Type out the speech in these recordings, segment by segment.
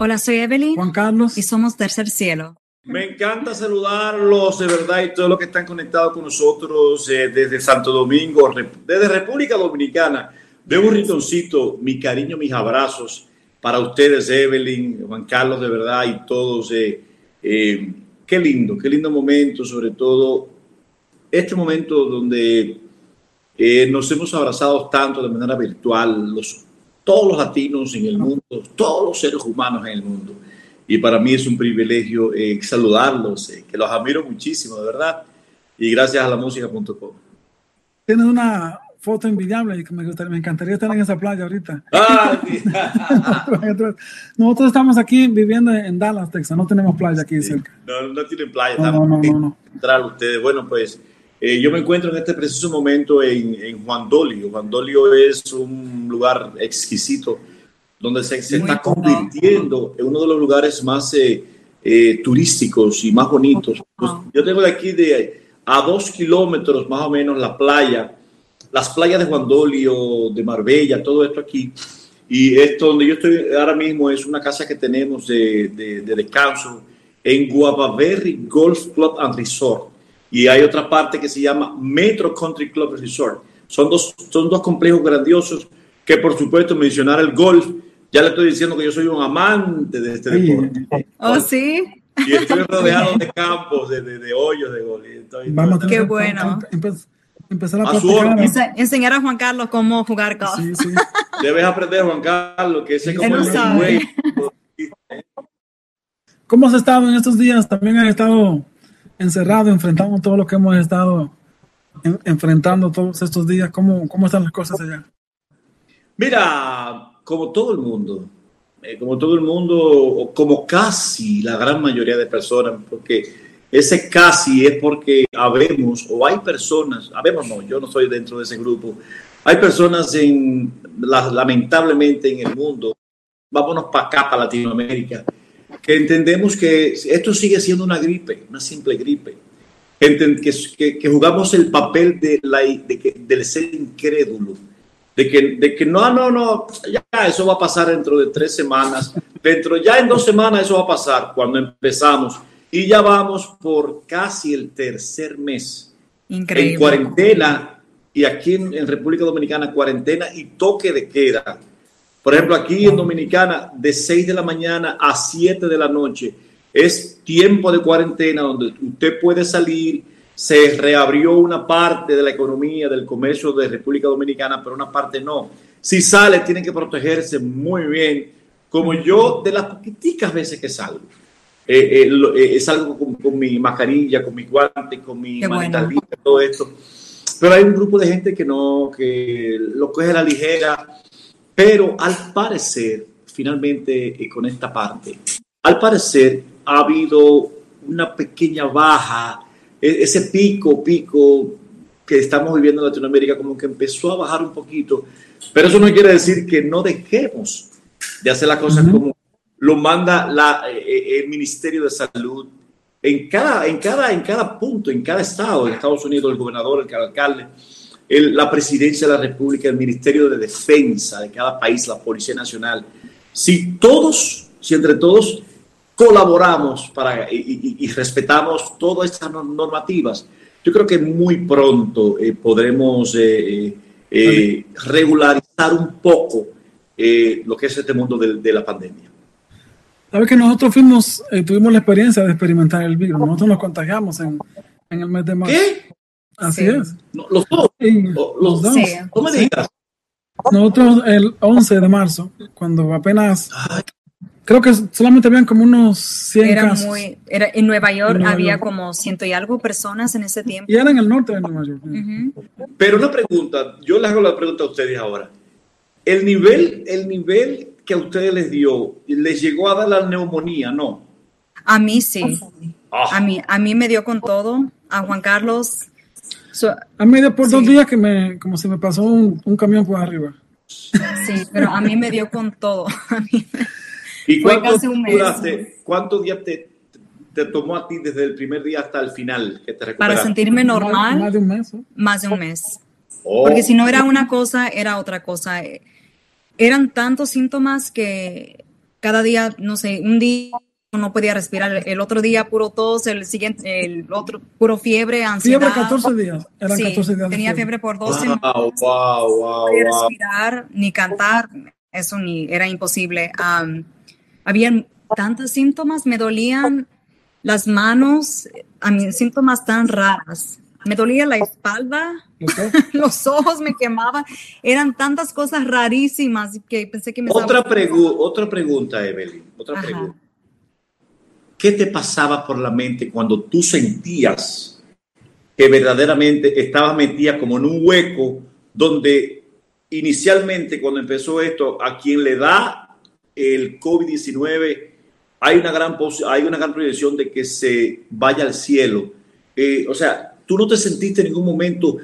Hola, soy Evelyn. Juan Carlos. Y somos Tercer Cielo. Me encanta saludarlos de verdad y todos los que están conectados con nosotros eh, desde Santo Domingo, desde República Dominicana. De un rinconcito, mi cariño, mis abrazos para ustedes, Evelyn, Juan Carlos, de verdad, y todos. Eh, eh, qué lindo, qué lindo momento, sobre todo este momento donde nos hemos abrazado tanto de manera virtual, los, todos los latinos en el mundo, todos los seres humanos en el mundo. Y para mí es un privilegio saludarlos, que los admiro muchísimo, de verdad. Y gracias a la música.com. Tienes una, foto envidiable y que me, gustaría, me encantaría estar en esa playa ahorita. Ah, Nosotros estamos aquí viviendo en Dallas, Texas, no tenemos playa aquí cerca. No, no tienen playa, no, no, no, no, ustedes. Bueno, pues eh, yo me encuentro en este preciso momento en, en, Juan Dolio. Juan Dolio es un lugar exquisito donde se, se está convirtiendo en uno de los lugares más eh, eh, turísticos y más bonitos. Pues, yo tengo de aquí de a dos kilómetros más o menos la playa las playas de Guandolio, de Marbella, todo esto aquí. Y esto donde yo estoy ahora mismo es una casa que tenemos de, de, descanso en Guavaberry Golf Club and Resort. Y hay otra parte que se llama Metro Country Club Resort. Son dos, son dos complejos grandiosos que por supuesto mencionar el golf. Ya le estoy diciendo que yo soy un amante de este deporte. Oh, sí. Y estoy rodeado de campos, de, de, hoyos de golf. Vamos, Qué bueno empezar a, enseñar a Juan Carlos cómo jugar golf. Sí, sí. Debes aprender, Juan Carlos, que ese como el ¿Cómo has estado en estos días? También has estado encerrado, enfrentando todo lo que hemos estado enfrentando todos estos días. ¿Cómo, ¿Cómo están las cosas allá? Mira, como todo el mundo, eh, como todo el mundo, o como casi la gran mayoría de personas, porque ese casi es porque habemos, o hay personas, habemos no, yo no estoy dentro de ese grupo, hay personas en, lamentablemente en el mundo, vámonos para acá, para Latinoamérica, que entendemos que esto sigue siendo una gripe, una simple gripe, que, que, jugamos el papel de la, de del ser incrédulo, de que, de que no, no, no, ya eso va a pasar dentro de tres semanas, dentro ya en dos semanas eso va a pasar cuando empezamos y ya vamos por casi el tercer mes Increíble. en cuarentena y aquí en, República Dominicana cuarentena y toque de queda. Por ejemplo, aquí en Dominicana de 6 de la mañana a 7 de la noche es tiempo de cuarentena donde usted puede salir. Se reabrió una parte de la economía, del comercio de República Dominicana, pero una parte no. Si sale, tiene que protegerse muy bien, como yo de las poquiticas veces que salgo. Eh, eh, eh, es algo con, mi mascarilla, con mi guante, con mi mantalita, todo esto. Pero hay un grupo de gente que no, que lo coge a la ligera, pero al parecer, finalmente con esta parte, al parecer ha habido una pequeña baja, e, ese pico, pico que estamos viviendo en Latinoamérica como que empezó a bajar un poquito, pero eso no quiere decir que no dejemos de hacer las cosas como lo manda la, eh, eh, el Ministerio de Salud. En cada, en, cada, en cada punto, en cada estado, en Estados Unidos, el gobernador, el alcalde, el, la presidencia de la República, el Ministerio de Defensa de cada país, la Policía Nacional. Si todos, si entre todos colaboramos para, y, respetamos todas estas normativas, yo creo que muy pronto eh, podremos regularizar un poco lo que es este mundo de la pandemia. Sabes que nosotros fuimos, eh, tuvimos la experiencia de experimentar el virus. Nosotros nos contagiamos en, en el mes de marzo. ¿Qué? Así es. los dos. los, dos. ¿Cómo me digas? Nosotros el 11 de marzo, cuando apenas... Creo que solamente habían como unos 100 era casos. Muy, era, en Nueva York había como ciento y algo personas en ese tiempo. Y era en el norte de Nueva York. Pero una pregunta, yo le hago la pregunta a ustedes ahora. El nivel, el nivel que a ustedes les dio, les llegó a dar la neumonía, ¿no? A mí sí. Ah. A, mí, a mí me dio con todo. A Juan Carlos. A mí después de dos días que me, como se me pasó un, camión por arriba. Sí, pero a mí me dio con todo. ¿Y cuánto cuántos días te, te, tomó a ti desde el primer día hasta el final que te Para sentirme normal. Más, de un mes. Más de un mes. Oh. Porque si no era una cosa, era otra cosa eran tantos síntomas que cada día, no sé, un día no podía respirar, el otro día puro tos, el siguiente, el otro puro fiebre, ansiedad. Fiebre 14 días, eran Sí, 14 días. tenía fiebre. fiebre por dos Wow, semanas, wow, wow, no podía wow. respirar ni cantar, eso ni era imposible. Am, habían tantos síntomas, me dolían las manos, a mí síntomas tan raras. Me dolía la espalda, ¿Lo sé? los ojos me quemaban, eran tantas cosas rarísimas que pensé que me Otra, estaba- pregu- otra pregunta, Evelyn. Otra Ajá. pregunta. ¿Qué te pasaba por la mente cuando tú sentías que verdaderamente estabas metida como en un hueco donde inicialmente cuando empezó esto, a quien le da el COVID-19, hay una gran, hay una gran proyección de que se vaya al cielo? Eh, o sea, tú no te sentiste en ningún momento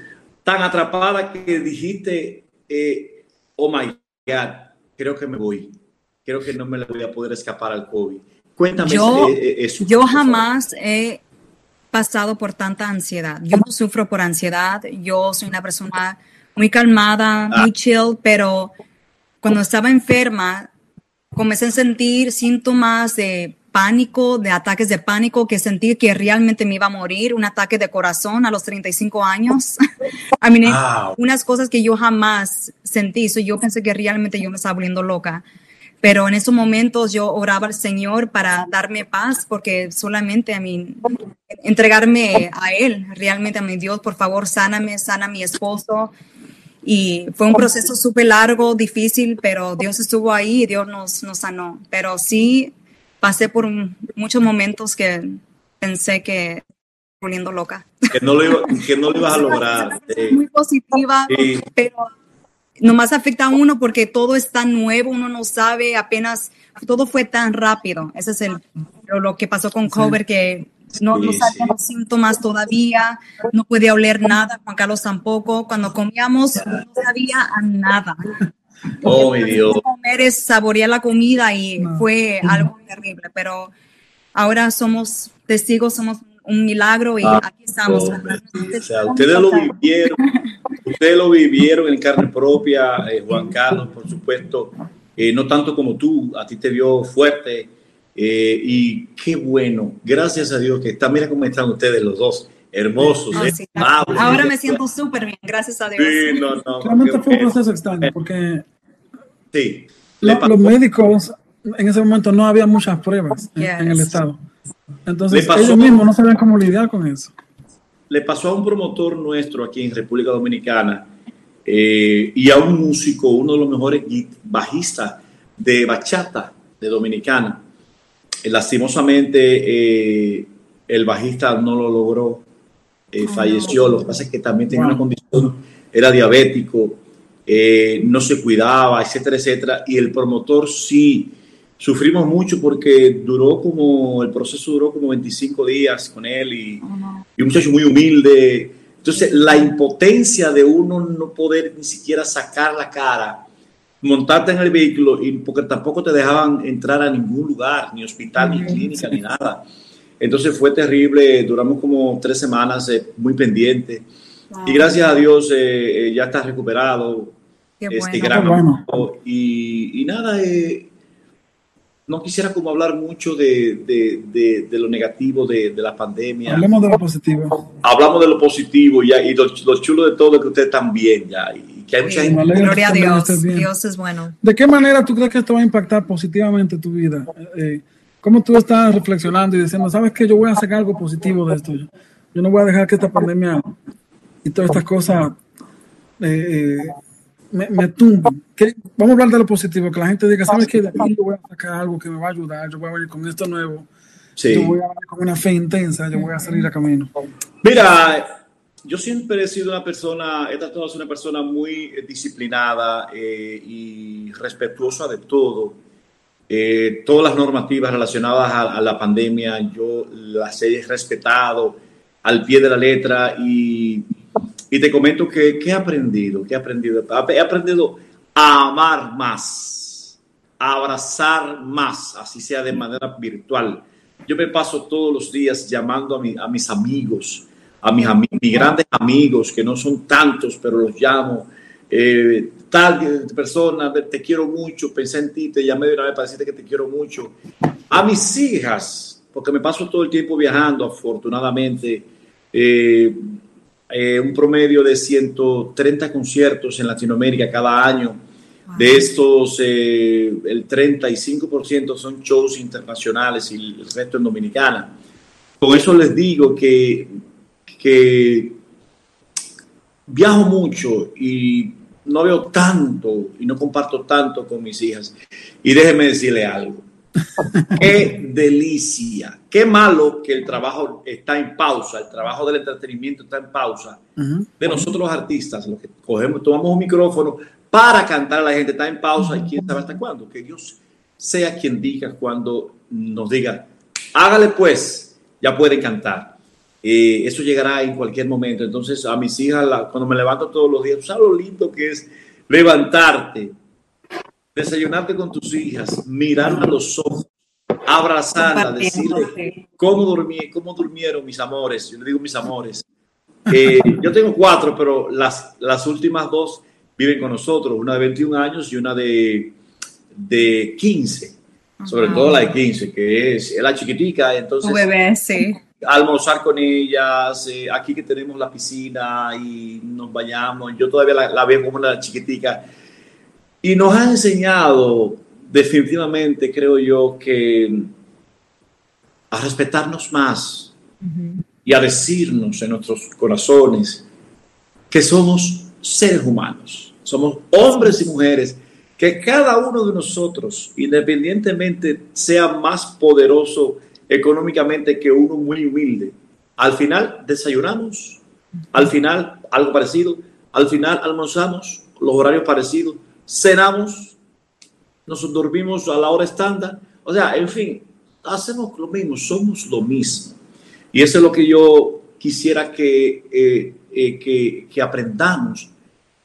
tan atrapada que dijiste, eh, oh my God, creo que me voy. Creo que no me le voy a poder escapar al COVID. Cuéntame Yo- eh, eh, eso. Yo jamás he pasado por tanta ansiedad. Yo no sufro por ansiedad. Yo soy una persona muy calmada, Ah. muy chill, pero cuando estaba enferma, comencé a sentir síntomas de pánico, de ataques de pánico, que sentí que realmente me iba a morir, un ataque de corazón a los 35 años. I mean, Wow. unas cosas que yo jamás sentí. So, yo pensé que realmente yo me estaba volviendo loca. Pero en esos momentos yo oraba al Señor para darme paz, porque solamente a mí, entregarme a Él, realmente a mi Dios, por favor, sáname, sana a mi esposo. Y fue un proceso súper largo, difícil, pero Dios estuvo ahí y Dios nos, nos sanó. Pero sí pasé por un- muchos momentos que pensé que volviendo loca. Que no lo, iba- que no lo ibas a lograr. eh, Muy positiva, Sí. pero nomás afecta a uno porque todo es tan nuevo, uno no sabe, apenas todo fue tan rápido. Ese es el, lo, lo que pasó con COVID, que no, no sabía sí. los síntomas todavía, no podía oler nada, Juan Carlos tampoco. Cuando comíamos, no sabía a nada. oh, mi Dios. Comer es saborear la comida y No. fue algo terrible, pero ahora somos testigos, somos un milagro y Ah, aquí estamos. Oh. O sea, ustedes lo vivieron, ustedes lo vivieron en carne propia, eh, Juan Carlos, por supuesto, eh, no tanto como tú, a ti te vio fuerte eh, y qué bueno, gracias a Dios que está, mira cómo están ustedes los dos, hermosos. Oh, eh, sí. amables. Ahora me siento súper bien, gracias a Dios. Sí, no, no, Realmente fue un proceso extraño porque Sí. lo- los médicos en ese momento no había muchas pruebas en, en el Yes. estado. Entonces ellos mismos no sabían cómo lidiar con eso. Le pasó a un promotor nuestro aquí en República Dominicana eh, y a un músico, uno de los mejores bajistas de bachata de Dominicana. Eh, lastimosamente, eh, el bajista no lo logró, Oh, falleció. no. Lo que pasa es que también tenía Wow. una condición, era diabético, no se cuidaba, etcétera, etcétera. Y el promotor sí. Sufrimos mucho porque duró como, el proceso duró como 25 días con él y, Oh, no. y un muchacho muy humilde. Entonces, la impotencia de uno no poder ni siquiera sacar la cara, montarte en el vehículo, y porque tampoco te dejaban entrar a ningún lugar, ni hospital, ni clínica, ni nada. Entonces fue terrible, duramos como tres semanas eh, muy pendientes. Wow. Y gracias a Dios eh, eh, ya está recuperado, Qué este bueno. gran Qué bueno. y, y nada, eh, no quisiera como hablar mucho de, de- de- de lo negativo de, de la pandemia Hablemos de lo positivo. hablamos de lo positivo ya, y lo, lo chulo de todo es que usted también ya, y que hay mucha Sí. gente. Me alegra Gloria a Dios. bien. Dios es bueno. ¿De qué manera tú crees que esto va a impactar positivamente tu vida? Eh, ¿Cómo tú estás reflexionando y diciendo, sabes que yo voy a sacar algo positivo de esto? Yo, yo no voy a dejar que esta pandemia y todas estas cosas eh, eh, me, me. ¿Qué? Vamos a hablar de lo positivo, que la gente diga, sabes de aquí yo voy a sacar algo que me va a ayudar, yo voy a venir con esto nuevo, Sí. yo voy a venir con una fe intensa, yo voy a salir a camino. Mira, yo siempre he sido una persona, he tratado de ser una persona muy eh, disciplinada eh, y respetuosa de todo. Eh, todas las normativas relacionadas a, a la pandemia yo las he respetado al pie de la letra y, y te comento que, que he aprendido, que he aprendido. He aprendido a amar más, a abrazar más, así sea de manera virtual. Yo me paso todos los días llamando a, mi- a mis amigos, a mis, ami- mis grandes amigos, que no son tantos, pero los llamo. Eh, tal persona, te quiero mucho, pensé en ti, te llamé de una vez para decirte que te quiero mucho. A mis hijas, porque me paso todo el tiempo viajando, afortunadamente, eh, eh, un promedio de 130 conciertos en Latinoamérica cada año. De estos, eh, el 35% son shows internacionales y el resto en Dominicana. Con eso les digo que, que viajo mucho y no veo tanto y no comparto tanto con mis hijas. Y déjeme decirle algo. Qué delicia. Qué malo que el trabajo está en pausa, el trabajo del entretenimiento está en pausa. De nosotros los artistas, los que cogemos, tomamos un micrófono para cantar a la gente, está en pausa y quién sabe hasta cuándo. Que Dios sea quien diga cuando nos diga, hágale pues, ya puede cantar. Eh, eso llegará en cualquier momento. Entonces, a mis hijas, cuando me levanto todos los días, ¿sabes lo lindo que es levantarte, desayunarte con tus hijas, mirar a los ojos, abrazarla, decirle cómo, dormí, cómo durmieron mis amores? Yo le digo mis amores. Eh, yo tengo cuatro, pero las, las últimas dos viven con nosotros, una de 21 años y una de, de 15, sobre todo la de 15, que es, la chiquitica, entonces... bebé, sí almorzar con ellas, eh, aquí que tenemos la piscina y nos bañamos, yo todavía la, veo como una chiquitica. Y nos ha enseñado definitivamente, creo yo, que a respetarnos más y a decirnos en nuestros corazones que somos seres humanos, somos hombres y mujeres, que cada uno de nosotros, independientemente sea más poderoso económicamente que uno muy humilde. Al final desayunamos, al final algo parecido, al final almorzamos, los horarios parecidos, cenamos, nos dormimos a la hora estándar, o sea, en fin, hacemos lo mismo, somos lo mismo. Y eso es lo que yo quisiera que, eh, eh, que, aprendamos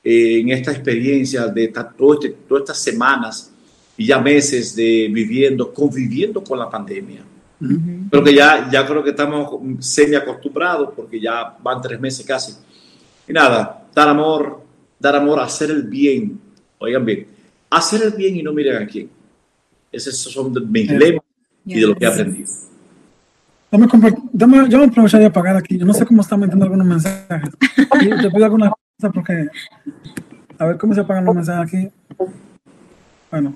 eh, en esta experiencia de este, todas estas semanas y ya meses de viviendo, conviviendo con la pandemia. Pero que ya, ya creo que estamos semi acostumbrados porque ya van tres meses casi. Y nada, dar amor, dar amor, hacer el bien. Oigan bien, hacer el bien y no miren a quién. Esos son mis lemas y de lo que he aprendido. Dame, dame, yo me aprovecharía de apagar aquí. Yo no sé cómo están metiendo algunos mensajes. te pido alguna cosa porque. A ver cómo se apagan los mensajes aquí. Bueno.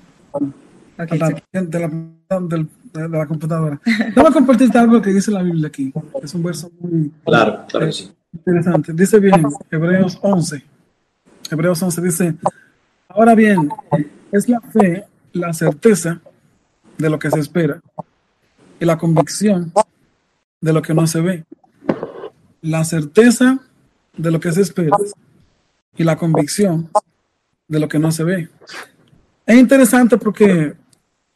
Okay, de, la, del de la computadora. A compartirte algo que dice la Biblia aquí. Es un verso muy claro, claro interesante. Dice bien, Hebreos 11. Hebreos 11 dice, ahora bien, es la fe, la certeza de lo que se espera y la convicción de lo que no se ve. La certeza de lo que se espera y la convicción de lo que no se ve. Es interesante porque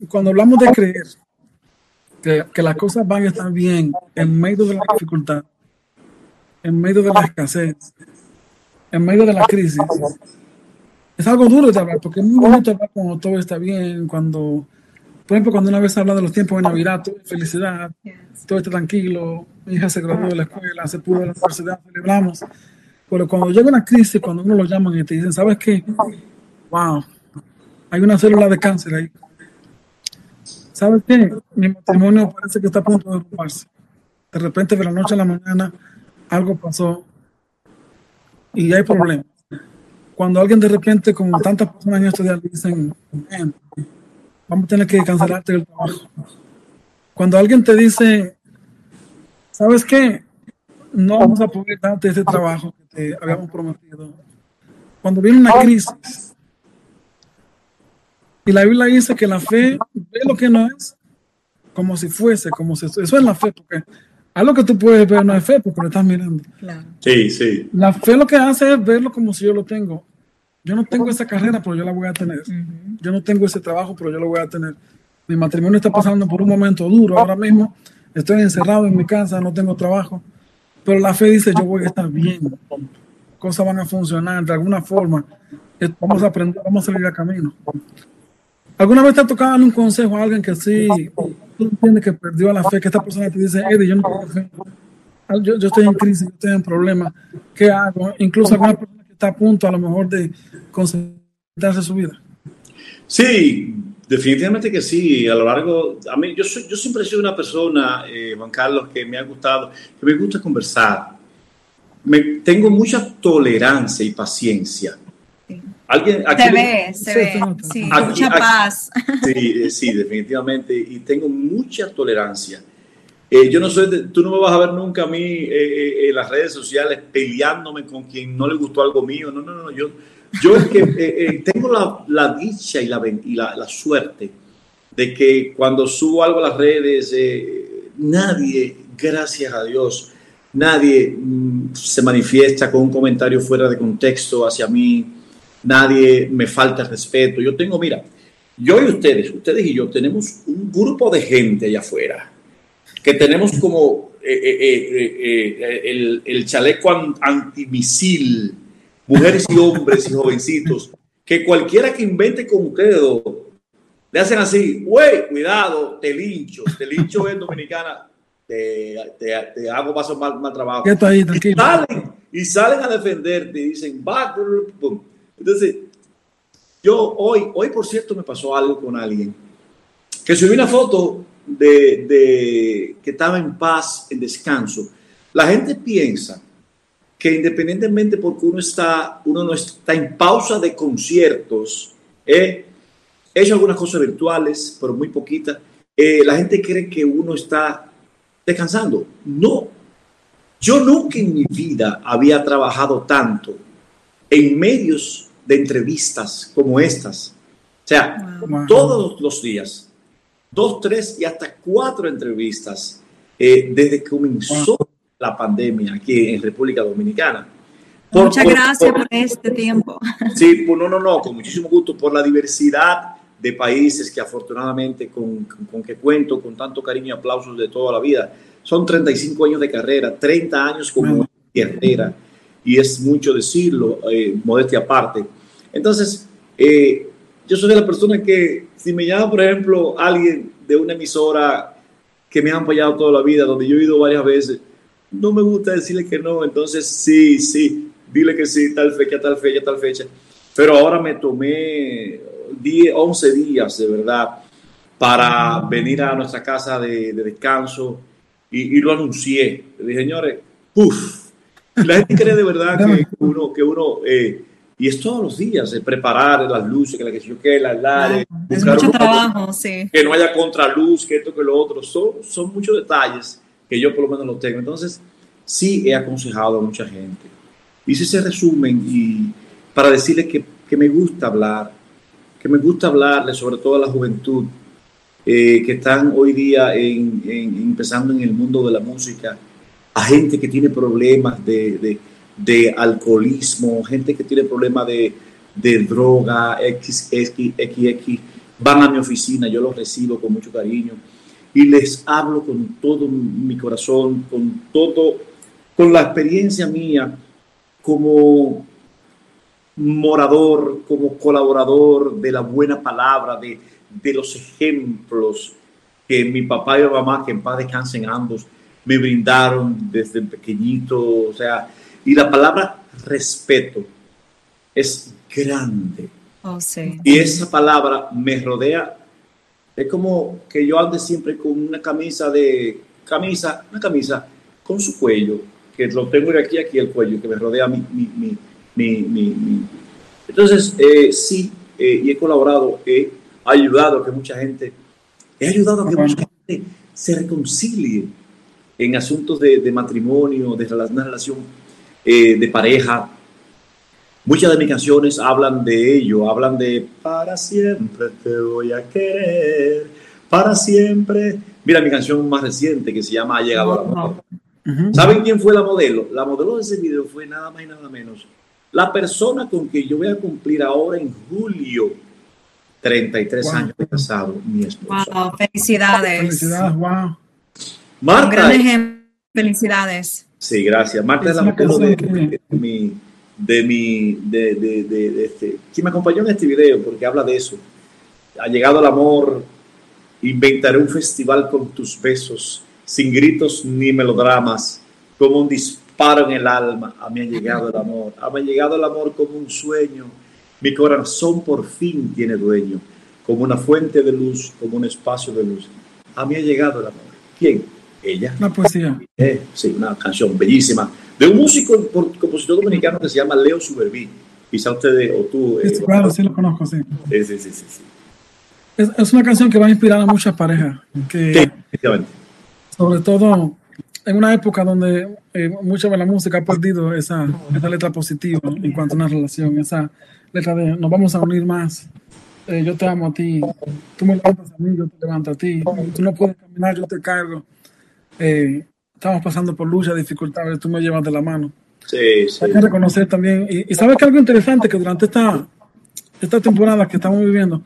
cuando hablamos de creer, que, las cosas van a estar bien en medio de la dificultad, en medio de la escasez, en medio de la crisis. Es algo duro de hablar, porque es muy bonito hablar cuando todo está bien, cuando, por ejemplo, cuando una vez habla de los tiempos de Navidad, todo es felicidad, todo está tranquilo, mi hija se graduó de la escuela, se pudo de la universidad, celebramos. Pero cuando llega una crisis, cuando uno lo llaman y te dicen, ¿sabes qué? Wow, hay una célula de cáncer ahí ¿sabes qué? Mi matrimonio parece que está a punto de ocuparse. De repente, de la noche a la mañana, algo pasó y hay problemas. Cuando alguien de repente, como tantas personas en estos días, dicen, vamos a tener que cancelarte el trabajo. Cuando alguien te dice, ¿sabes qué? No vamos a poder darte ese trabajo que te habíamos prometido. Cuando viene una crisis, y la Biblia dice que la fe ve lo que no es como si fuese, como si eso es la fe, porque algo que tú puedes ver no es fe porque lo estás mirando. Sí, sí. La fe lo que hace es verlo como si yo lo tengo. Yo no tengo esa carrera, pero yo la voy a tener. Yo no tengo ese trabajo, pero yo lo voy a tener. Mi matrimonio está pasando por un momento duro ahora mismo. Estoy encerrado en mi casa, no tengo trabajo. Pero la fe dice, yo voy a estar bien. Cosas van a funcionar de alguna forma. Vamos a aprender, vamos a salir al camino. ¿Alguna vez te ha tocado un consejo a alguien que sí, tú entiendes que perdió la fe, que esta persona te dice, Eddie, yo no tengo fe, yo, yo estoy en crisis, yo estoy en problemas, ¿qué hago? Incluso alguna persona que está a punto a lo mejor de conseguir darse su vida. Sí, definitivamente que sí. A lo largo, a mí, yo, soy, yo siempre he sido una persona, eh, Juan Carlos, que me ha gustado, que me gusta conversar. Me, tengo mucha tolerancia y paciencia. ¿Alguien, aquí, se ve, se ve, sí, mucha paz. Sí, eh, sí, definitivamente. Y tengo mucha tolerancia. Eh, yo no soy, tú no me vas a ver nunca a mí eh, en las redes sociales peleándome con quien no le gustó algo mío. No, no, no. Yo, yo es que tengo la, la, dicha y, la, y la, la, suerte de que cuando subo algo a las redes, nadie, gracias a Dios, nadie mm, se manifiesta con un comentario fuera de contexto hacia mí nadie me falta el respeto. Yo tengo, mira, yo y ustedes, ustedes y yo, tenemos un grupo de gente allá afuera que tenemos como eh, eh, eh, el, el, chaleco antimisil, mujeres y hombres y jovencitos, que cualquiera que invente con ustedes le hacen así, güey, cuidado, te lincho, te lincho en dominicana, te, te, hago paso mal, mal trabajo. Ahí, y, salen, y salen a defenderte y dicen, va, entonces, yo hoy, hoy por cierto, me pasó algo con alguien que subí una foto de, que estaba en paz, en descanso. La gente piensa que independientemente porque uno está, uno no está en pausa de conciertos, he hecho algunas cosas virtuales, pero muy poquitas. Eh, la gente cree que uno está descansando. No, yo nunca en mi vida había trabajado tanto en medios de entrevistas como estas. O sea, todos los días, dos, tres y hasta cuatro entrevistas eh, desde que comenzó la pandemia aquí en República Dominicana. Muchas gracias por, este tiempo. Sí, pues no, no, no, con muchísimo gusto por la diversidad de países que afortunadamente con, con, que cuento, con tanto cariño y aplausos de toda la vida. Son 35 años de carrera, 30 años como carrera, y es mucho decirlo, eh, modestia aparte. Entonces, eh, yo soy de la persona que si me llama, por ejemplo, alguien de una emisora que me ha apoyado toda la vida, donde yo he ido varias veces, no me gusta decirle que no, entonces sí, sí, dile que sí, tal fecha, tal fecha, tal fecha. Pero ahora me tomé 10, 11 días de verdad para venir a nuestra casa de, descanso y, lo anuncié. Le dije, señores, uff, la gente cree de verdad que uno, que uno eh, y es todos los días, de preparar las luces, que la que yo que la la Es mucho trabajo, sí. Que no haya contraluz, que esto, que lo otro. Son, son muchos detalles que yo por lo menos los tengo. Entonces, sí he aconsejado a mucha gente. Hice ese resumen y para decirle que, que me gusta hablar, que me gusta hablarle sobre todo a la juventud eh, que están hoy día en, empezando en el mundo de la música, a gente que tiene problemas de de alcoholismo, gente que tiene problemas de, de droga, X, X, X, van a mi oficina, yo los recibo con mucho cariño y les hablo con todo mi corazón, con todo, con la experiencia mía como morador, como colaborador de la buena palabra, de, de los ejemplos que mi papá y mi mamá, que en paz descansen ambos, me brindaron desde pequeñito, o sea, y la palabra respeto es grande. Oh, sí. Y esa palabra me rodea. Es como que yo ande siempre con una camisa de camisa, una camisa con su cuello, que lo tengo de aquí aquí el cuello, que me rodea mi, mi, mi, mi entonces, eh, sí, eh, y he colaborado, he ayudado a que mucha gente, he ayudado a que mucha gente se reconcilie en asuntos de, de matrimonio, de una relación eh, de pareja. Muchas de mis canciones hablan de ello, hablan de para siempre te voy a querer, para siempre. Mira mi canción más reciente que se llama Ha llegado a amor. ¿Saben quién fue la modelo? La modelo de ese video fue nada más y nada menos. La persona con que yo voy a cumplir ahora en julio 33 años de casado, mi esposa. Wow, felicidades. Felicidades, wow. Marta. Felicidades. Sí, gracias. Marta es la modelo de, mi, de mi, de, de, de, este, quien me acompañó en este video porque habla de eso. Ha llegado el amor, inventaré un festival con tus besos, sin gritos ni melodramas, como un disparo en el alma. A mí ha llegado el amor, a mí ha llegado el amor como un sueño Mi corazón por fin tiene dueño, como una fuente de luz, como un espacio de luz. A mí ha llegado el amor. ¿Quién? Ella. Una poesía. Eh, sí, una canción bellísima de un músico, compositor dominicano que se llama Leo Suberví. Quizá ustedes o tú. Sí, eh, claro, sí lo conozco, sí. Sí, sí, sí, sí, sí. Es, es una canción que va a inspirar a muchas parejas. Que, Sí, sobre todo en una época donde eh, mucha de la música ha perdido esa, esa letra positiva en cuanto a una relación, esa letra de nos vamos a unir más, eh, yo te amo a ti, tú me levantas a mí, yo te levanto a ti, tú no puedes caminar, yo te cargo. Eh, estamos pasando por lucha, dificultades, tú me llevas de la mano. Sí, sí. Hay que reconocer también, y, y sabes que algo interesante que durante esta, esta temporada que estamos viviendo,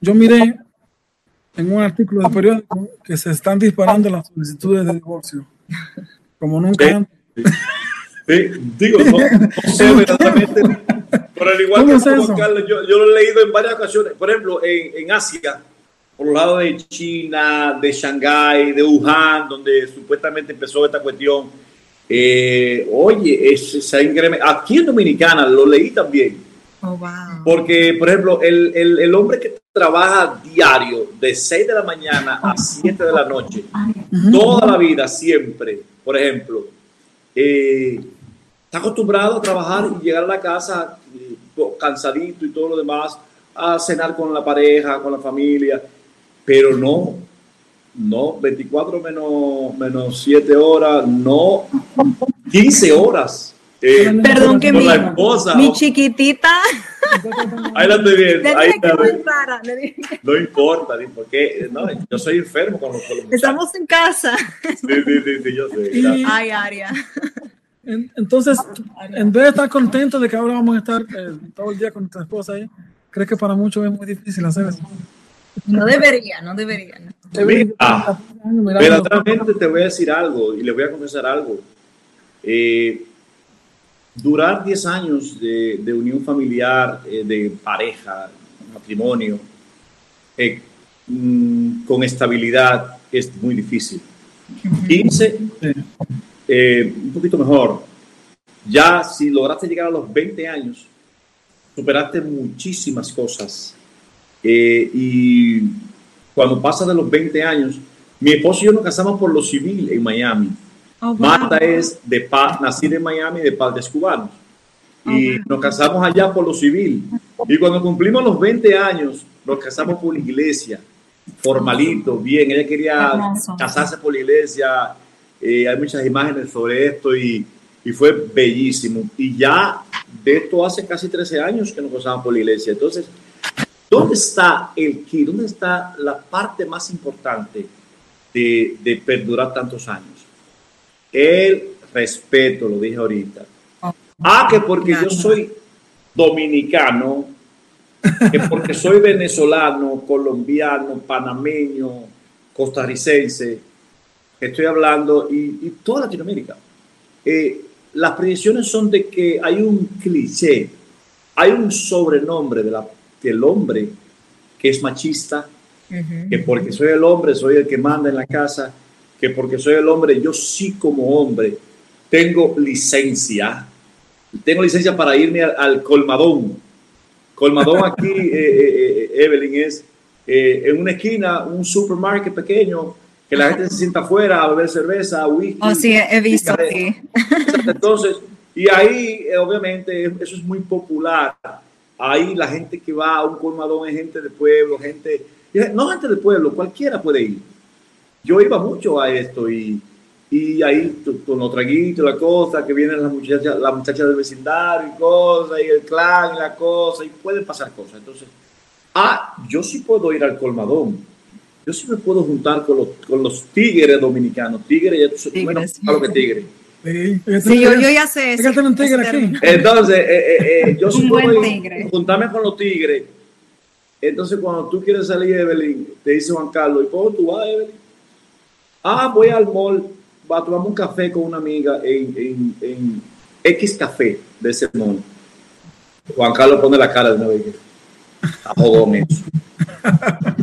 yo miré en un artículo de periódico que se están disparando las solicitudes de divorcio, como nunca Sí. antes. Sí, digo, no, no sé verdaderamente, pero al igual ¿Cómo que es? Carlos, yo, yo lo he leído en varias ocasiones. Por ejemplo, en, en Asia, por los lados de China, de Shanghái, de Wuhan, donde supuestamente empezó esta cuestión. eh, oye, es, se ha incrementado. Aquí en Dominicana lo leí también. Oh, wow. Porque, por ejemplo, el, el, el hombre que trabaja diario de 6 de la mañana a 7 de la noche, toda la vida, siempre, por ejemplo, eh, está acostumbrado a trabajar y llegar a la casa eh, cansadito y todo lo demás, a cenar con la pareja, con la familia, pero no, no, 24 menos, menos 7 horas, no, 15 horas. eh, Perdón que mi, esposa. mi chiquitita Ahí la estoy viendo. le Ahí dije que la no veo. entrara. Le dije, No importa, porque no, yo soy enfermo con los, con los estamos en casa. Sí, sí, sí, sí, yo sé. Y-. Ay, Aria. En- Entonces, en vez de estar contento de que ahora vamos a estar eh, todo el día con nuestra esposa ahí, ¿crees que para muchos es muy difícil hacer eso? No debería, no debería. no. Mira, Mirando- verdaderamente te voy a decir algo y le voy a confesar algo. Eh, durar 10 años de, de unión familiar, eh, de pareja, matrimonio, eh, mm, con estabilidad es muy difícil. 15, Sí. eh, un poquito mejor. Ya si lograste llegar a los 20 años, superaste muchísimas cosas. Eh, y cuando pasa de los 20 años, mi esposo y yo nos casamos por lo civil en Miami. Oh, wow. Marta es de pa- nacida en Miami de padres cubanos. Y nos casamos allá por lo civil. Y cuando cumplimos los 20 años, nos casamos por la iglesia, formalito, bien. Ella quería casarse por la iglesia. Eh, hay muchas imágenes sobre esto y, y fue bellísimo. Y ya de esto hace casi 13 años que nos casamos por la iglesia. Entonces, ¿dónde está el key? ¿Dónde está la parte más importante de, de perdurar tantos años? El respeto, lo dije ahorita. Ah, que porque yo soy dominicano, que porque soy venezolano, colombiano, panameño, costarricense, estoy hablando, y, y toda Latinoamérica. Eh, las predicciones son de que hay un cliché, hay un sobrenombre de la, del hombre que es machista, Ujú. que porque soy el hombre soy el que manda en la casa, que porque soy el hombre yo sí como hombre tengo licencia, tengo licencia para irme al, al colmadón. Colmadón aquí, eh, eh, eh, Evelyn, es eh, en una esquina, un supermarket pequeño, que la gente se sienta afuera a beber cerveza, whisky. Oh, sí, he visto, sí. Entonces, y ahí, eh, obviamente, eso es muy popular. Ahí la gente que va a un colmadón es gente de pueblo, gente, no gente de pueblo, cualquiera puede ir. Yo iba mucho a esto y, y ahí con los traguitos, la cosa, que vienen las muchachas, las muchachas del vecindario y cosas, y el clan y la cosa, y pueden pasar cosas. Entonces, ah, yo sí puedo ir al colmadón. Yo sí me puedo juntar con los, con los tigres dominicanos. Tigres, ya tú sabes, bueno, a lo que tigres. Sí, Sí, yo, yo ya sé. Término. Entonces, eh, eh, eh, yo supongo juntarme con los tigres. Entonces, cuando tú quieres salir, Evelyn, te dice Juan Carlos, ¿y cómo tú vas, Evelyn? Ah, voy al mall, va a tomar un café con una amiga en, en, en X café de ese mall. Juan Carlos pone la cara de una vez. A jodón eso.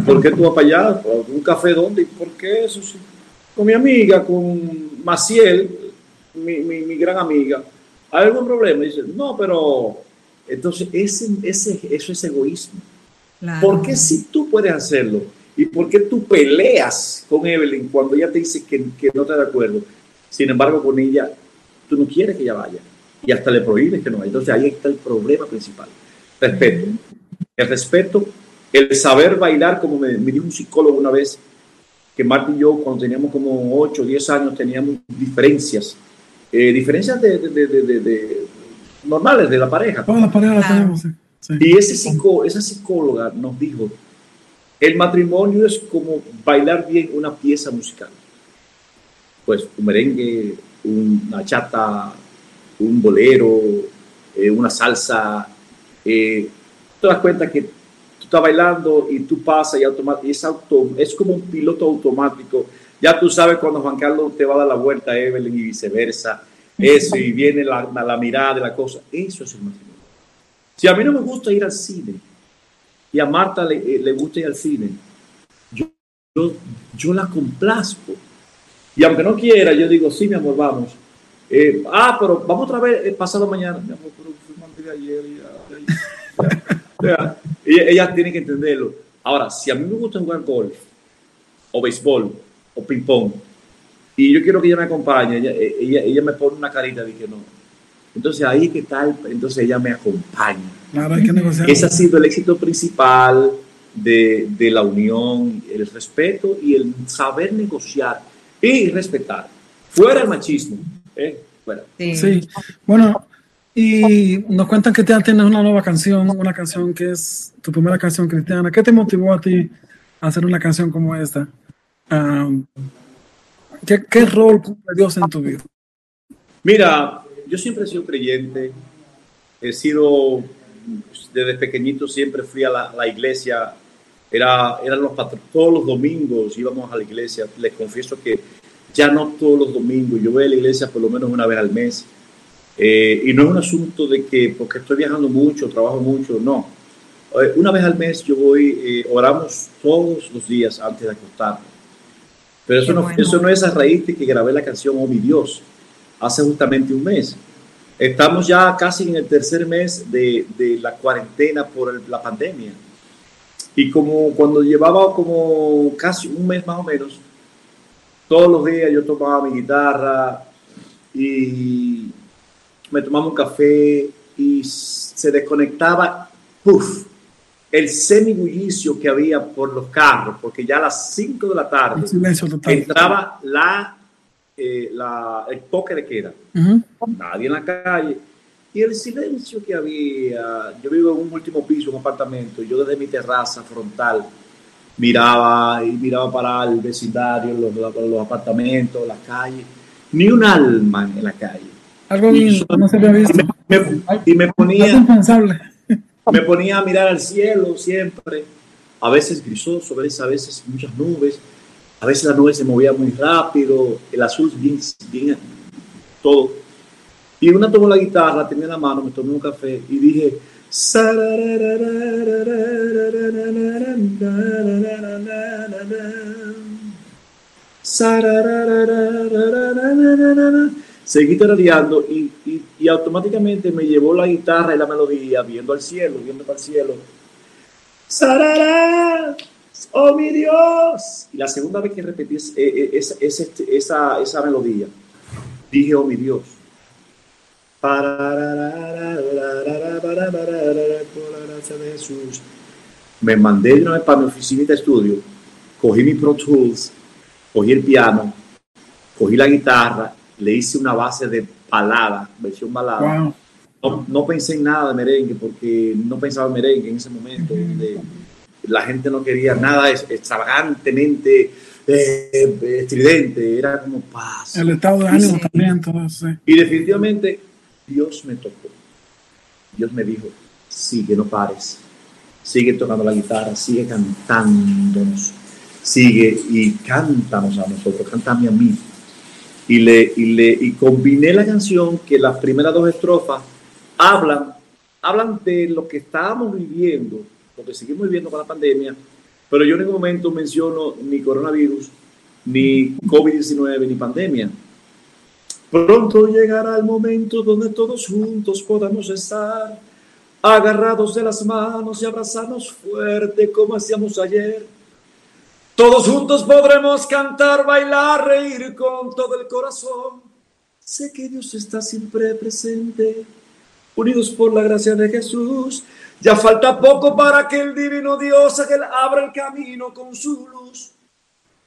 ¿Por qué tú vas para allá? ¿Un café dónde? ¿Y por qué eso? sí? Con mi amiga, con Maciel, mi, mi, mi gran amiga. ¿Hay algún problema? Dice, no, pero Entonces, ese, ese, eso es egoísmo. ¿Por qué si tú puedes hacerlo? ¿Y por qué tú peleas con Evelyn cuando ella te dice que, que no está de acuerdo? Sin embargo, con ella, tú no quieres que ella vaya. Y hasta le prohíbes que no vaya. Entonces, ahí está el problema principal. Respeto. El respeto, el saber bailar, como me, me dijo un psicólogo una vez, que Marta y yo, cuando teníamos como 8 o 10 años, teníamos diferencias. Eh, diferencias de, de, de, normales de la pareja. Todas las parejas las tenemos, Y ese esa psicóloga nos dijo, el matrimonio es como bailar bien una pieza musical. Pues un merengue, una chata, un bolero, eh, una salsa. Eh, te das cuenta que está bailando y tú pasas y, automáticamente es, auto, es como un piloto automático. Ya tú sabes cuando Juan Carlos te va a dar la vuelta a Evelyn y viceversa. Eso, y viene la, la, mirada de la cosa. Eso es el matrimonio. Si a mí no me gusta ir al cine y a Marta le, eh, le gusta ir al cine, yo, yo, yo, la complazco. Y aunque no quiera, yo digo, sí, mi amor, vamos. Eh, ah, pero vamos otra vez eh, pasado mañana. Mi amor, pero fui ayer. Ya, ya, ella, tiene que entenderlo. Ahora, si a mí me gusta jugar golf, o béisbol, o ping-pong, y yo quiero que ella me acompañe, ella, ella, ella me pone una carita de que no. Entonces ahí que tal, entonces ella me acompaña. Claro, hay que negociar. Ese ha sido el éxito principal de, de, la unión, el respeto y el saber negociar y respetar. Fuera el machismo. ¿eh? Fuera. Sí. sí. Bueno, y nos cuentan que ya tienes una nueva canción, una canción que es tu primera canción cristiana. ¿Qué te motivó a ti a hacer una canción como esta? Um, ¿qué, ¿Qué rol cumple Dios en tu vida? Mira, yo siempre he sido creyente. He sido, desde pequeñito siempre fui a la, la iglesia. Era, eran los todos los domingos íbamos a la iglesia. Les confieso que ya no todos los domingos. Yo voy a la iglesia por lo menos una vez al mes eh, y no es un asunto de que porque estoy viajando mucho, trabajo mucho, no. Eh, una vez al mes yo voy, eh, oramos todos los días antes de acostarme. Pero eso no, eso no es a raíz de que grabé la canción Oh mi Dios, hace justamente un mes. Estamos ya casi en el tercer mes de, de la cuarentena por la pandemia. Y como cuando llevaba como casi un mes más o menos, todos los días yo tomaba mi guitarra y me tomaba un café y se desconectaba, ¡puf! El semibullicio que había por los carros, porque ya a las 5 de la tarde entraba la, eh, la, el toque de queda. Nadie en la calle. Y el silencio que había, yo vivo en un último piso, un apartamento, y yo desde mi terraza frontal miraba y miraba para el vecindario, los, los apartamentos, la calle, ni un alma en la calle. Algo y, no se había visto. y me ponía, me ponía a mirar al cielo siempre, a veces grisoso, a veces, muchas nubes, a veces la nube se movía muy rápido, el azul bien, bien, todo. Y una tomó la guitarra, tenía en la mano, me tomé un café y dije, seguí tarareando y, y, automáticamente me llevó la guitarra y la melodía viendo al cielo, viendo para el cielo. ¡Sarará! ¡Oh, mi Dios! Y la segunda vez que repetí esa, esa, esa, esa melodía, dije, oh, mi Dios. de. Me mandé una vez para mi oficina de estudio, cogí mi Pro Tools, cogí el piano, cogí la guitarra le hice una base de balada, versión balada. No, no, pensé en nada de merengue porque no pensaba en merengue en ese momento. la gente no quería nada extravagantemente eh, estridente, era como paz. El estado de ánimo también, todo. Y definitivamente Dios me tocó. Dios me dijo, sigue, no pares. Sigue tocando la guitarra, sigue cantándonos. Sigue y cántanos a nosotros, cántame a mí y, le, y, le, y combiné la canción que las primeras dos estrofas hablan, hablan de lo que estábamos viviendo, lo que seguimos viviendo con la pandemia, pero yo en ningún momento menciono ni coronavirus, ni COVID-19, ni pandemia. Pronto llegará el momento donde todos juntos podamos estar agarrados de las manos y abrazarnos fuerte como hacíamos ayer. Todos juntos podremos cantar, bailar, reír con todo el corazón. Sé que Dios está siempre presente, unidos por la gracia de Jesús. Ya falta poco para que el divino Dios abra el camino con su luz.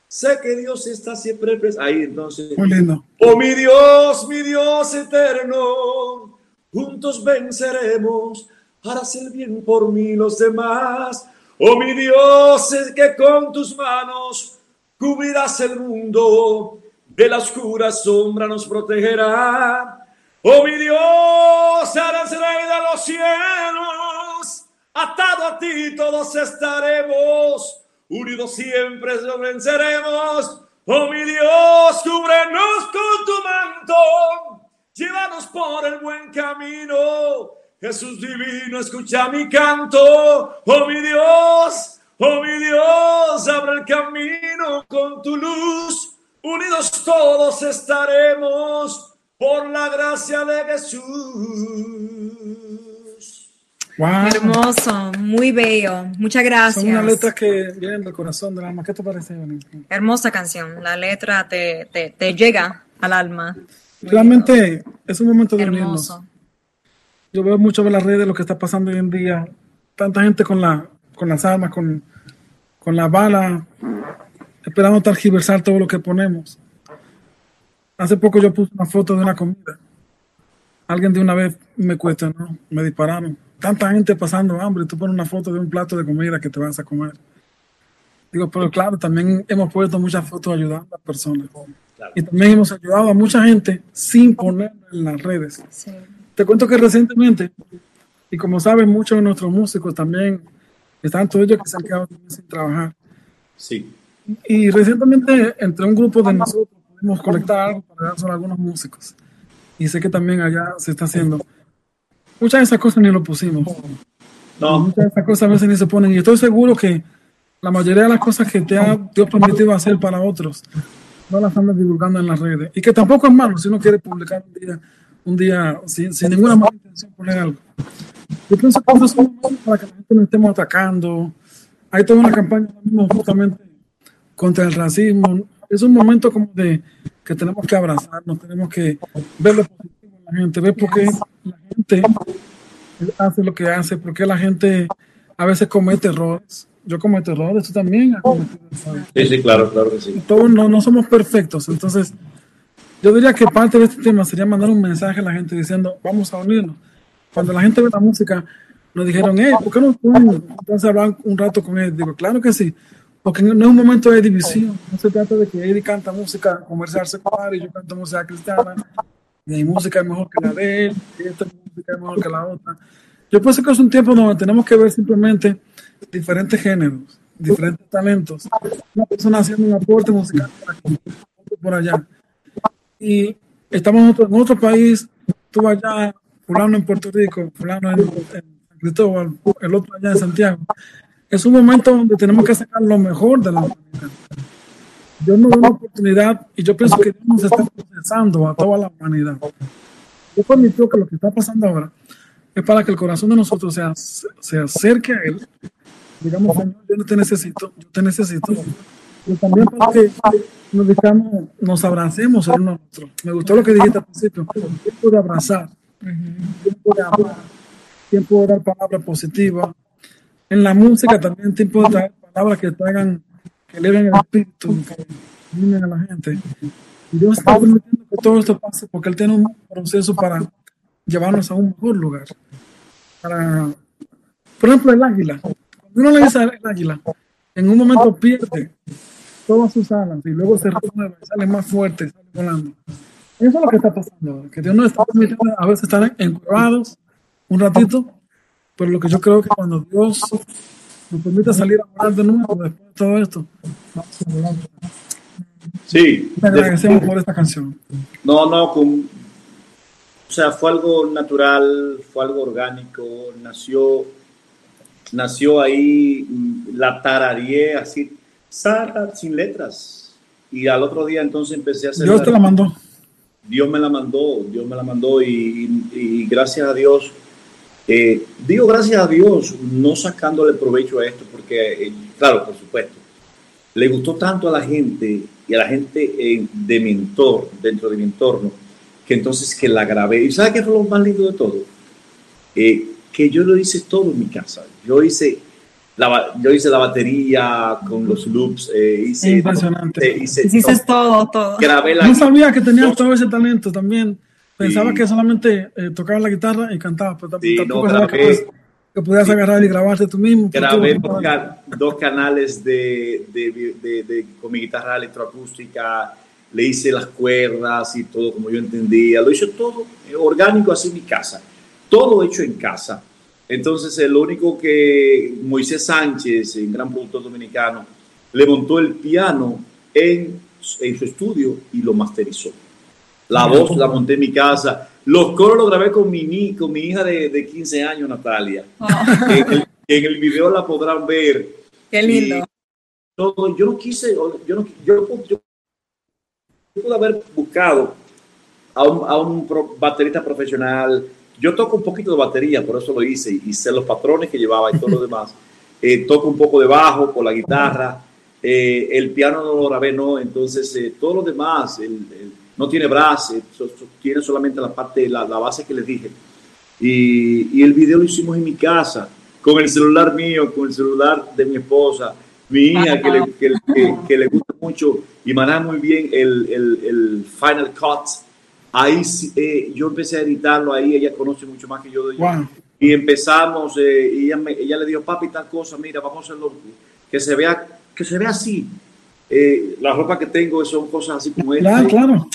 Sé que Dios está siempre presente. Ahí entonces. Muy lindo. Oh mi Dios, mi Dios eterno, juntos venceremos harás el bien por mí los demás. Oh mi Dios, es que con tus manos cubrirás el mundo, de la oscura sombra nos protegerá. Oh mi Dios, eres rey de los cielos, atado a ti todos estaremos, unidos siempre venceremos. Oh mi Dios, cúbrenos con tu manto, llévanos por el buen camino Jesús divino, escucha mi canto. Oh mi Dios, oh mi Dios, abre el camino con tu luz. Unidos todos estaremos por la gracia de Jesús. Wow. Hermoso, muy bello. Muchas gracias. Son unas letras que vienen del corazón del alma. ¿Qué te parece, Hermosa canción. La letra te, te, te llega al alma. Realmente es un momento de Hermoso yo veo mucho en las redes lo que está pasando hoy en día. Tanta gente con, la, con las armas, con, con la bala, esperando targiversar todo lo que ponemos. Hace poco yo puse una foto de una comida. Alguien de una vez me cuestionó, me dispararon. Tanta gente pasando hambre, tú pones una foto de un plato de comida que te vas a comer. Digo, pero claro, también hemos puesto muchas fotos ayudando a las personas. Y también hemos ayudado a mucha gente sin ponerlo en las redes. Sí. Te cuento que recientemente, y como saben muchos de nuestros músicos también, están todos ellos que se han quedado sin trabajar. Sí. Y recientemente entre un grupo de nosotros pudimos colectar algo para dar a algunos músicos. Y sé que también allá se está haciendo. Muchas de esas cosas ni lo pusimos. No. Muchas de esas cosas a veces ni se ponen. Y estoy seguro que la mayoría de las cosas que te ha Dios permitido hacer para otros, no las andas divulgando en las redes. Y que tampoco es malo si uno quiere publicar un día un día sin, ninguna mala intención poner algo. Yo pienso que eso es un momento para que la gente no estemos atacando. Hay toda una campaña justamente contra el racismo. Es un momento como de que tenemos que abrazarnos, tenemos que ver lo positivo en la gente, ver por qué la gente hace lo que hace, por qué la gente a veces comete errores. Yo cometo errores, tú también has cometido errores. Sí, sí, claro, claro que sí. Todos no, no somos perfectos, entonces yo diría que parte de este tema sería mandar un mensaje a la gente diciendo, vamos a unirnos. Cuando la gente ve la música, nos dijeron, eh, ¿por qué no entonces hablar un rato con él? Digo, claro que sí, porque no es un momento de división. No se trata de que Eddie canta música comercial secular y yo canto música cristiana, mi música es mejor que la de él, y esta música es mejor que la otra. Yo pienso que es un tiempo donde tenemos que ver simplemente diferentes géneros, diferentes talentos. Una persona haciendo un aporte musical por allá y estamos en otro, país, tú allá, fulano en Puerto Rico, fulano en, San Cristóbal, el otro allá en Santiago. Es un momento donde tenemos que sacar lo mejor de la humanidad. Dios nos da una oportunidad y yo pienso que Dios nos está procesando a toda la humanidad. Yo permito que lo que está pasando ahora es para que el corazón de nosotros se, se acerque a Él. Digamos, yo no te necesito, yo te necesito. Pero también para que nos, digamos, nos abracemos el uno otro. Me gustó lo que dijiste al principio, tiempo de abrazar, tiempo de amar, tiempo de dar palabras positivas. En la música también tiempo de traer palabras que traigan, que eleven el espíritu, que animen a la gente. Dios está permitiendo que todo esto pase porque Él tiene un proceso para llevarnos a un mejor lugar. Para, por ejemplo, el águila. Cuando uno le dice al águila, en un momento pierde todas sus alas y luego se renueva y sale más fuerte, sale volando. Eso es lo que está pasando, que Dios nos está permitiendo a veces estar encuadrados un ratito, pero lo que yo creo que cuando Dios nos permite salir a volar de nuevo después de todo esto, vamos a volar. Sí. Te agradecemos por esta canción. No, no, con, o sea, fue algo natural, fue algo orgánico, nació, nació ahí, la tarareé así Sara sin letras. Y al otro día entonces empecé a hacer... Dios te la mandó. Dios me la mandó, Dios me la mandó y, gracias a Dios Eh, digo gracias a Dios, no sacándole provecho a esto, porque, eh, claro, por supuesto, le gustó tanto a la gente y a la gente eh, de mi entorno, dentro de mi entorno, que entonces que la grabé. ¿Y sabe qué fue lo más lindo de todo? que yo lo hice todo en mi casa. Yo hice la, yo hice la batería con los loops. hice, Impresionante. Hice, Hiciste todo, todo. Grabé la, no sabía que tenías todo ese talento también. Pensaba que solamente eh, tocaba la guitarra y cantaba, pero tampoco que, que, podías agarrar y grabarte tú mismo. Grabé dos, canales de, de, de, con mi guitarra electroacústica, le hice las cuerdas y todo como yo entendía. Lo hice todo eh, orgánico así en mi casa, todo hecho en casa. Entonces, el único que Moisés Sánchez, un gran productor dominicano, le montó el piano en, en su estudio y lo masterizó. La voz la monté en mi casa. Los coros los grabé con mi, con mi hija de, de 15 años, Natalia. Oh. En, el, video la podrán ver. Qué lindo. Todo, yo no quise, yo no yo, yo, pude haber buscado a un, a un baterista profesional. Yo toco un poquito de batería, por eso lo hice, y sé los patrones que llevaba y todo lo demás. Eh, toco un poco de bajo con la guitarra. Eh, el piano no lo grabé, no. Entonces, eh, todo lo demás, el, no tiene brazos, tiene solamente la parte, la, la base que les dije. Y, y, el video lo hicimos en mi casa, con el celular mío, con el celular de mi esposa, mi hija que le, que, que, le gusta mucho y maneja muy bien el, el Final Cut. Ahí eh, yo empecé a editarlo, ahí ella conoce mucho más que yo de Y empezamos, eh, y ella, me, ella le dijo, papi, tal cosa, mira, vamos a hacerlo, que se vea, que se vea así eh, la ropa que tengo son cosas así como esta. Claro,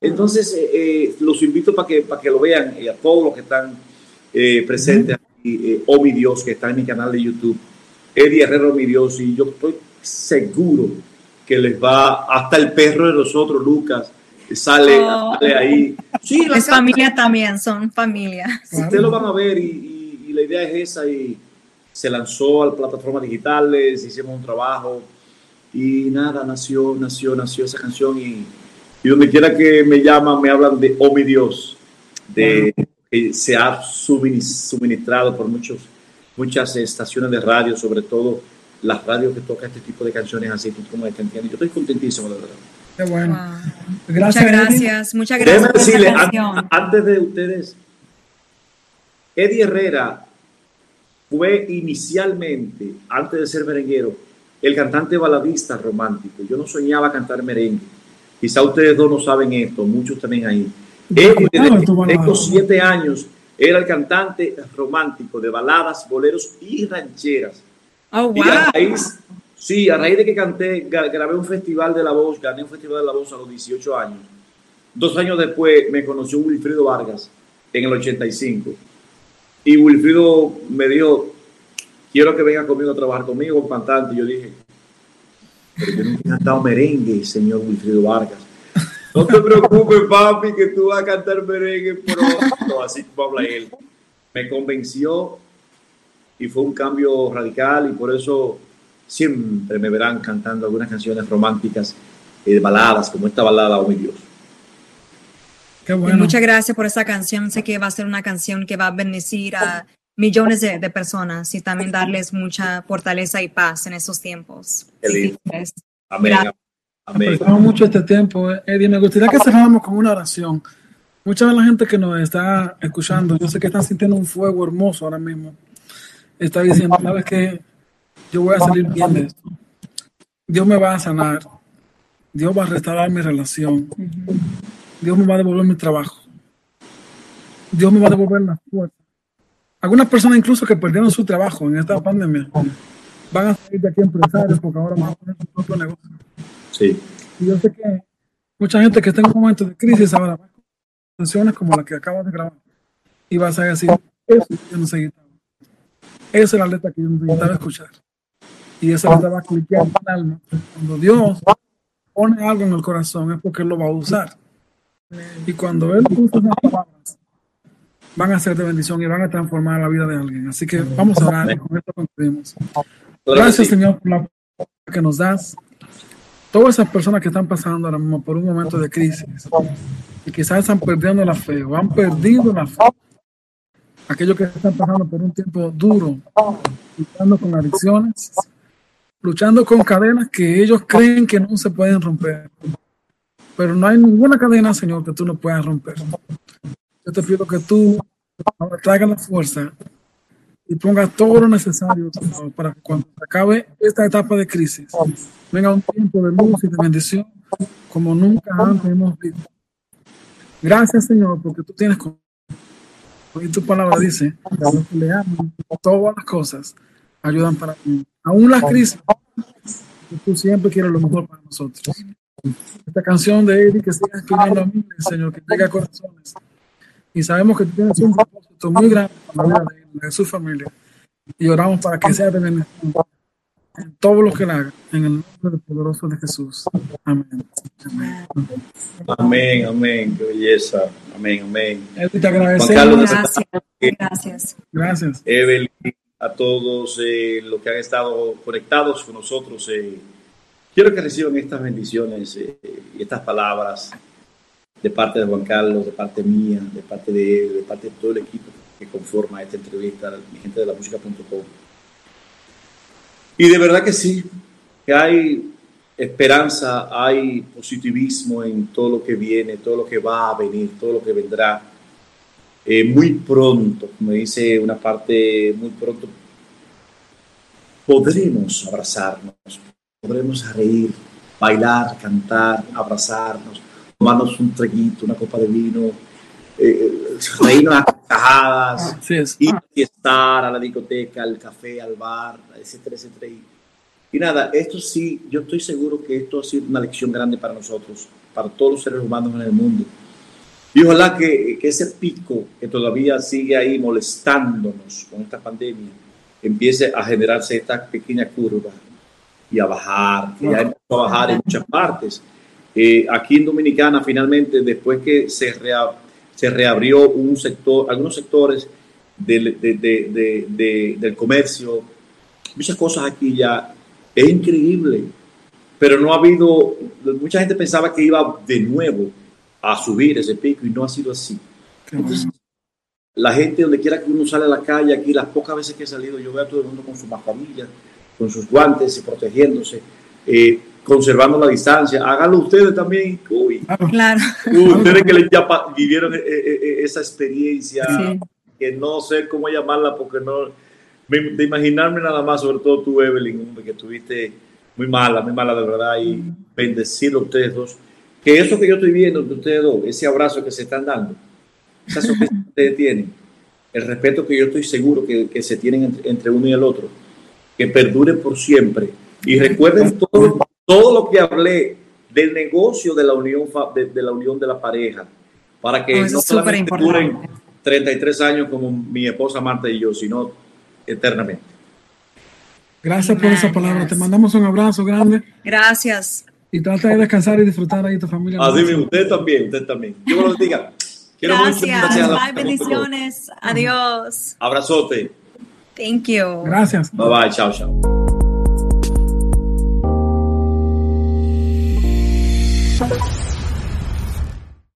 Entonces, eh, eh, los invito para que, para que lo vean y a todos los que están presentes aquí. Oh, mi Dios, que está en mi canal de YouTube. Eddie Herrero, mi Dios, y yo estoy seguro que les va, hasta el perro de nosotros, Lucas, sale, oh. sale ahí. Sí, es familia también, son familia. Ustedes lo van a ver y, y la idea es esa y se lanzó a plataformas digitales, hicimos un trabajo y nada, nació, nació, nació esa canción y, y donde quiera que me llaman me hablan de Oh mi Dios, de que se ha suministrado por muchos, muchas estaciones de radio, sobre todo las radios que tocan este tipo de canciones así, como esta, Yo estoy contentísimo, de verdad. Qué bueno. Gracias, muchas gracias, muchas gracias. Decirle, antes de ustedes, Eddie Herrera fue inicialmente, antes de ser merenguero, el cantante baladista romántico. Yo no soñaba cantar merengue. Quizá ustedes dos no saben esto, muchos también ahí. Desde estos siete años, era el cantante romántico de baladas, boleros y rancheras. Oh, wow. Sí, a raíz de que canté, grabé un festival de la voz, gané un festival de la voz a los 18 años. Dos años después me conoció Wilfrido Vargas en el 85. Y Wilfrido me dijo, quiero que venga conmigo a trabajar conmigo, cantante. Y yo dije, pero yo nunca he cantado merengue, señor Wilfrido Vargas. No te preocupes, papi, que tú vas a cantar merengue pronto. Así como habla él. Me convenció y fue un cambio radical y por eso siempre me verán cantando algunas canciones románticas y de baladas, como esta balada, oh mi Dios. Qué bueno. Muchas gracias por esa canción. Sé que va a ser una canción que va a bendecir a millones de, de, personas y también darles mucha fortaleza y paz en esos tiempos. Amén. Amén. mucho este tiempo, Eddie. Me gustaría que cerráramos con una oración. Mucha de la gente que nos está escuchando, yo sé que están sintiendo un fuego hermoso ahora mismo. Está diciendo, ¿sabes qué? Yo voy a salir bien de esto. Dios me va a sanar. Dios va a restaurar mi relación. Dios me va a devolver mi trabajo. Dios me va a devolver la fuerza algunas personas incluso que perdieron su trabajo en esta pandemia van a salir de aquí empresarios porque ahora van a poner su propio negocio. Sí. Y yo sé que mucha gente que está en un momento de crisis ahora va canciones como la que acabas de grabar y vas a decir, eso yo no sé Esa es la letra que yo necesitaba escuchar. Y esa letra va a cliquear en el alma. Cuando Dios pone algo en el corazón es porque Él lo va a usar. Y cuando Él usa esas palabras, van a ser de bendición y van a transformar la vida de alguien. Así que vamos a orar y con esto concluimos. Gracias, Señor, por la que nos das. Todas esas personas que están pasando ahora mismo por un momento de crisis y quizás están perdiendo la fe o han perdido la fe. aquellos que están pasando por un tiempo duro, luchando con adicciones, luchando con cadenas que ellos creen que no se pueden romper. Pero no hay ninguna cadena, Señor, que tú no puedas romper. Yo te pido que tú traigas la fuerza y pongas todo lo necesario para que cuando acabe esta etapa de crisis, venga un tiempo de luz y de bendición como nunca antes hemos visto. Gracias, Señor, porque tú tienes y tu palabra dice, que le todas las cosas ayudan para mí. Aún las crisis, tú siempre quieres lo mejor para nosotros. Esta canción de Eddie que siga escribiendo a mí, Señor, que llegue a corazones. Y sabemos que tú tienes un propósito muy grande para la vida de, de su familia. Y oramos para que sea de bendición en todo lo que él haga, en el nombre poderoso de Jesús. Amén. Amén, amén, qué belleza. Amén, amén. Te agradecemos. Gracias. Gracias. Gracias. Evelyn, a todos eh, los que han estado conectados con nosotros. Eh, quiero que reciban estas bendiciones eh, y estas palabras de parte de Juan Carlos, de parte mía, de parte de él, de parte de todo el equipo que conforma esta entrevista, mi gente de la música.com. Y de verdad que sí, que hay esperanza, hay positivismo en todo lo que viene, todo lo que va a venir, todo lo que vendrá. Eh, muy pronto, como dice una parte, muy pronto podremos abrazarnos, podremos reír, bailar, cantar, abrazarnos, tomarnos un traguito, una copa de vino, eh, reírnos a cajadas, ir a estar a la discoteca, al café, al bar, etcétera, etcétera. Y, nada, esto sí, yo estoy seguro que esto ha sido una lección grande para nosotros, para todos los seres humanos en el mundo. Y ojalá que, que ese pico que todavía sigue ahí molestándonos con esta pandemia, empiece a generarse esta pequeña curva y a bajar, que ya empezó a bajar en muchas partes. Eh, aquí en Dominicana, finalmente, después que se, se reabrió un sector, algunos sectores del, de, de, del comercio, muchas cosas aquí ya, es increíble, pero no ha habido, mucha gente pensaba que iba de nuevo a subir ese pico y no ha sido así. Entonces, la gente, donde quiera que uno sale a la calle, aquí las pocas veces que he salido, yo veo a todo el mundo con su mascarilla, con sus guantes y protegiéndose, eh, conservando la distancia. Háganlo ustedes también. claro. ustedes que ya vivieron eh, eh, esa experiencia, que no sé cómo llamarla, porque no, de imaginarme nada más, sobre todo tú, Evelyn, que estuviste muy mala, muy mala de verdad, y bendecirlo a ustedes dos. Que eso que yo estoy viendo de ustedes dos, ese abrazo que se están dando, esa que ustedes tienen, el respeto que yo estoy seguro que, que se tienen entre, uno y el otro, que perdure por siempre. Y recuerden todo, todo lo que hablé del negocio de la unión de, de la unión de la pareja, para que no solamente duren 33 años como mi esposa Marta y yo, sino eternamente. Gracias por esa palabra. Te mandamos un abrazo grande. Gracias. Y trata de descansar y disfrutar ahí tu familia. Así mismo, usted también, usted también. Dios los bendiga. gracias. Mucho, bendiciones. Adiós. Abrazote. Thank you. Gracias. Bye bye. Chao, chao.